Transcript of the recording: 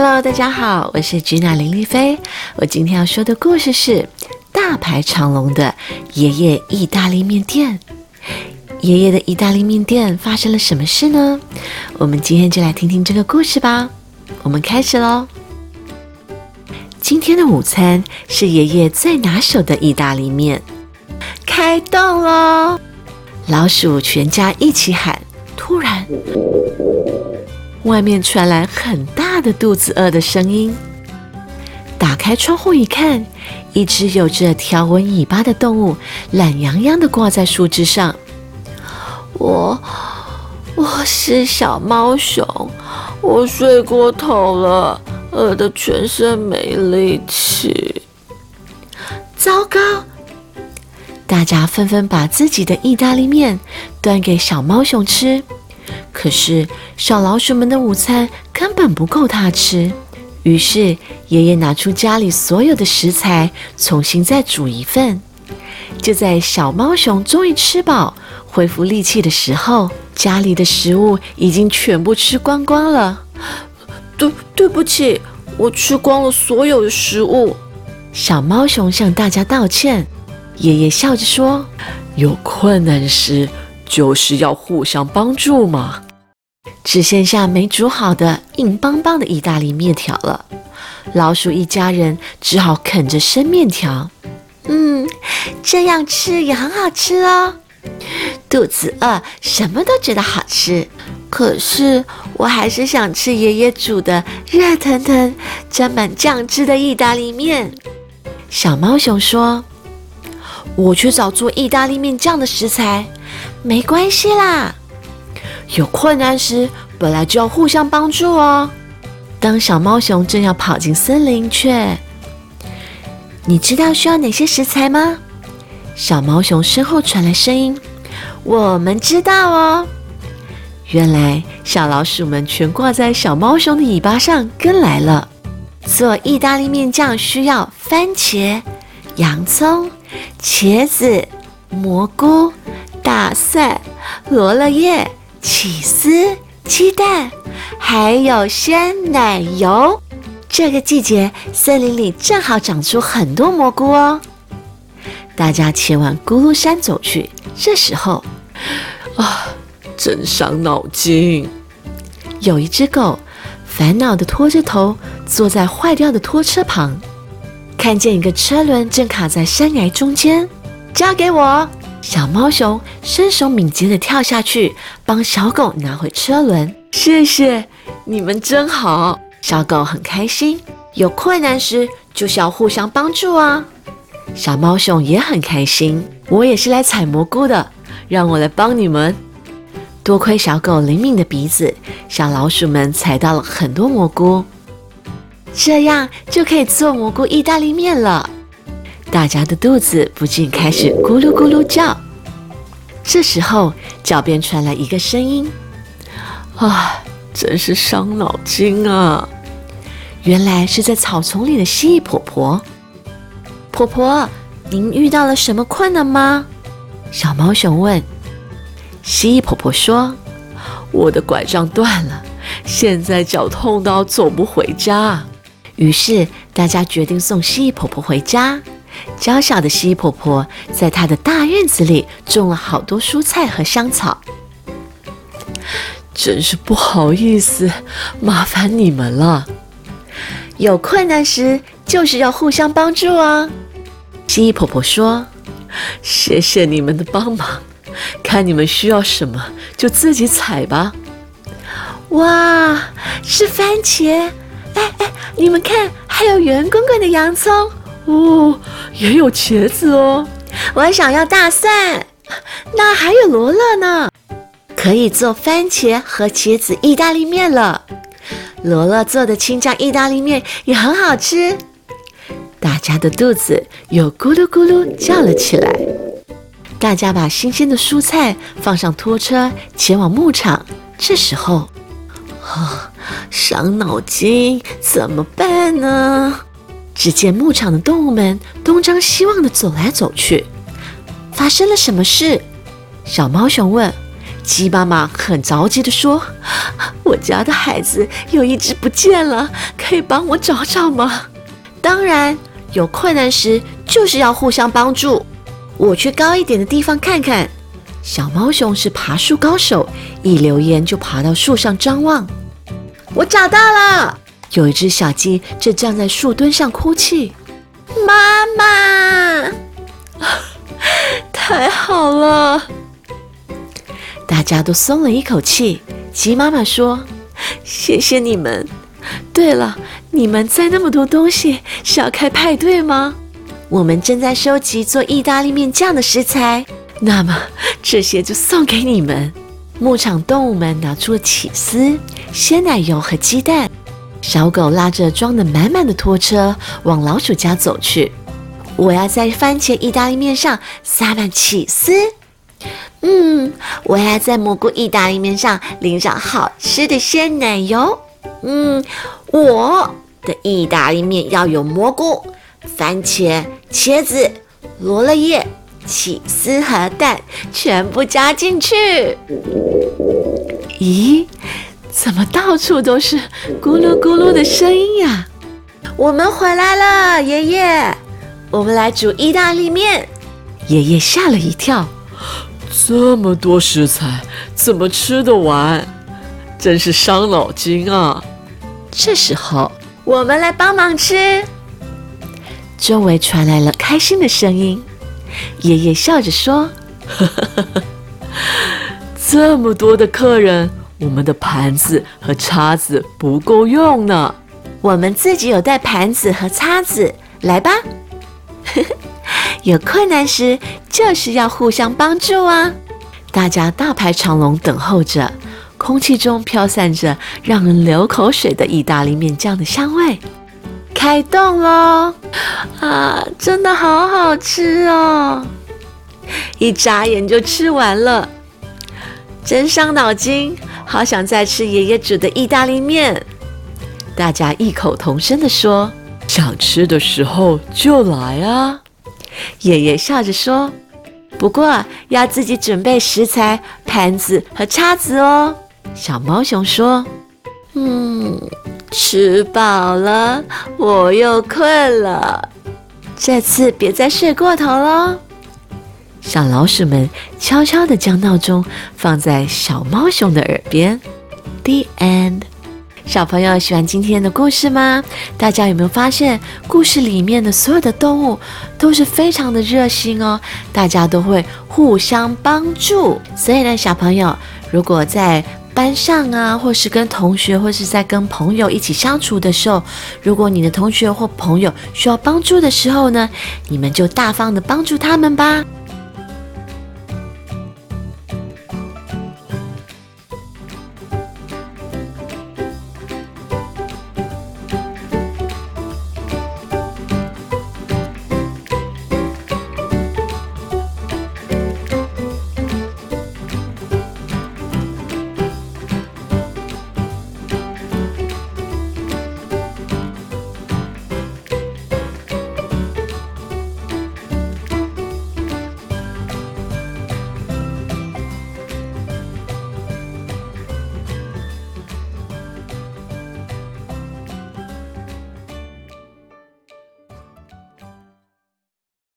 Hello，大家好，我是吉娜林丽菲。我今天要说的故事是大排长龙的爷爷意大利面店。爷爷的意大利面店发生了什么事呢？我们今天就来听听这个故事吧。我们开始喽。今天的午餐是爷爷最拿手的意大利面。开动喽！老鼠全家一起喊。突然，外面传来很大的肚子饿的声音。打开窗户一看，一只有着条纹尾巴的动物懒洋洋地挂在树枝上。我，我是小猫熊，我睡过头了，饿得全身没力气。糟糕！大家纷纷把自己的意大利面端给小猫熊吃，可是小老鼠们的午餐根本不够它吃。于是爷爷拿出家里所有的食材，重新再煮一份。就在小猫熊终于吃饱、恢复力气的时候，家里的食物已经全部吃光光了。对，对不起，我吃光了所有的食物。小猫熊向大家道歉。爷爷笑着说：“有困难时，就是要互相帮助嘛。”只剩下没煮好的硬邦邦的意大利面条了。老鼠一家人只好啃着生面条。嗯，这样吃也很好吃哦。肚子饿，什么都觉得好吃。可是我还是想吃爷爷煮的热腾腾、沾满酱汁的意大利面。小猫熊说。我去找做意大利面酱的食材，没关系啦。有困难时，本来就要互相帮助哦。当小猫熊正要跑进森林，却……你知道需要哪些食材吗？小猫熊身后传来声音：“我们知道哦。”原来小老鼠们全挂在小猫熊的尾巴上跟来了。做意大利面酱需要番茄、洋葱。茄子、蘑菇、大蒜、罗勒叶、起司、鸡蛋，还有鲜奶油。这个季节，森林里正好长出很多蘑菇哦。大家前往咕噜山走去。这时候，啊，真伤脑筋。有一只狗烦恼地拖着头坐在坏掉的拖车旁。看见一个车轮正卡在山崖中间，交给我。小猫熊身手敏捷地跳下去，帮小狗拿回车轮。谢谢你们，真好。小狗很开心。有困难时就是要互相帮助啊。小猫熊也很开心。我也是来采蘑菇的，让我来帮你们。多亏小狗灵敏的鼻子，小老鼠们采到了很多蘑菇。这样就可以做蘑菇意大利面了，大家的肚子不禁开始咕噜咕噜叫。这时候，脚边传来一个声音：“啊，真是伤脑筋啊！”原来是在草丛里的蜥蜴婆婆。婆婆，您遇到了什么困难吗？小猫熊问。蜥蜴婆婆说：“我的拐杖断了，现在脚痛到走不回家。”于是大家决定送蜥蜴婆婆回家。娇小的蜥蜴婆婆在她的大院子里种了好多蔬菜和香草。真是不好意思，麻烦你们了。有困难时就是要互相帮助啊！蜥蜴婆婆说：“谢谢你们的帮忙，看你们需要什么就自己采吧。”哇，是番茄！哎哎，你们看，还有圆滚滚的洋葱哦，也有茄子哦。我想要大蒜，那还有罗勒呢，可以做番茄和茄子意大利面了。罗勒做的青酱意大利面也很好吃。大家的肚子又咕噜咕噜叫了起来。大家把新鲜的蔬菜放上拖车，前往牧场。这时候，啊。伤脑筋，怎么办呢？只见牧场的动物们东张西望地走来走去。发生了什么事？小猫熊问。鸡妈妈很着急地说：“我家的孩子有一只不见了，可以帮我找找吗？当然，有困难时就是要互相帮助。我去高一点的地方看看。小猫熊是爬树高手，一留言就爬到树上张望。我找到了，有一只小鸡正站在树墩上哭泣。妈妈，太好了！大家都松了一口气。鸡妈妈说：“谢谢你们。对了，你们在那么多东西是要开派对吗？我们正在收集做意大利面酱的食材，那么这些就送给你们。”牧场动物们拿出了起司、鲜奶油和鸡蛋。小狗拉着装得满满的拖车往老鼠家走去。我要在番茄意大利面上撒满起司。嗯，我要在蘑菇意大利面上淋上好吃的鲜奶油。嗯，我的意大利面要有蘑菇、番茄、茄子、罗勒叶、起司和蛋，全部加进去。咦，怎么到处都是咕噜咕噜的声音呀？我们回来了，爷爷，我们来煮意大利面。爷爷吓了一跳。这么多食材怎么吃得完？真是伤脑筋啊！这时候，我们来帮忙吃。周围传来了开心的声音。爷爷笑着说：“ 这么多的客人，我们的盘子和叉子不够用呢。我们自己有带盘子和叉子，来吧。”有困难时就是要互相帮助啊！大家大排长龙等候着，空气中飘散着让人流口水的意大利面酱的香味。开动喽！啊，真的好好吃哦！一眨眼就吃完了，真伤脑筋，好想再吃爷爷煮的意大利面。大家异口同声地说：“想吃的时候就来啊！”爷爷笑着说：“不过要自己准备食材、盘子和叉子哦。”小猫熊说：“嗯，吃饱了，我又困了，这次别再睡过头喽。”小老鼠们悄悄地将闹钟放在小猫熊的耳边。The end。小朋友喜欢今天的故事吗？大家有没有发现，故事里面的所有的动物都是非常的热心哦？大家都会互相帮助。所以呢，小朋友如果在班上啊，或是跟同学，或是在跟朋友一起相处的时候，如果你的同学或朋友需要帮助的时候呢，你们就大方的帮助他们吧。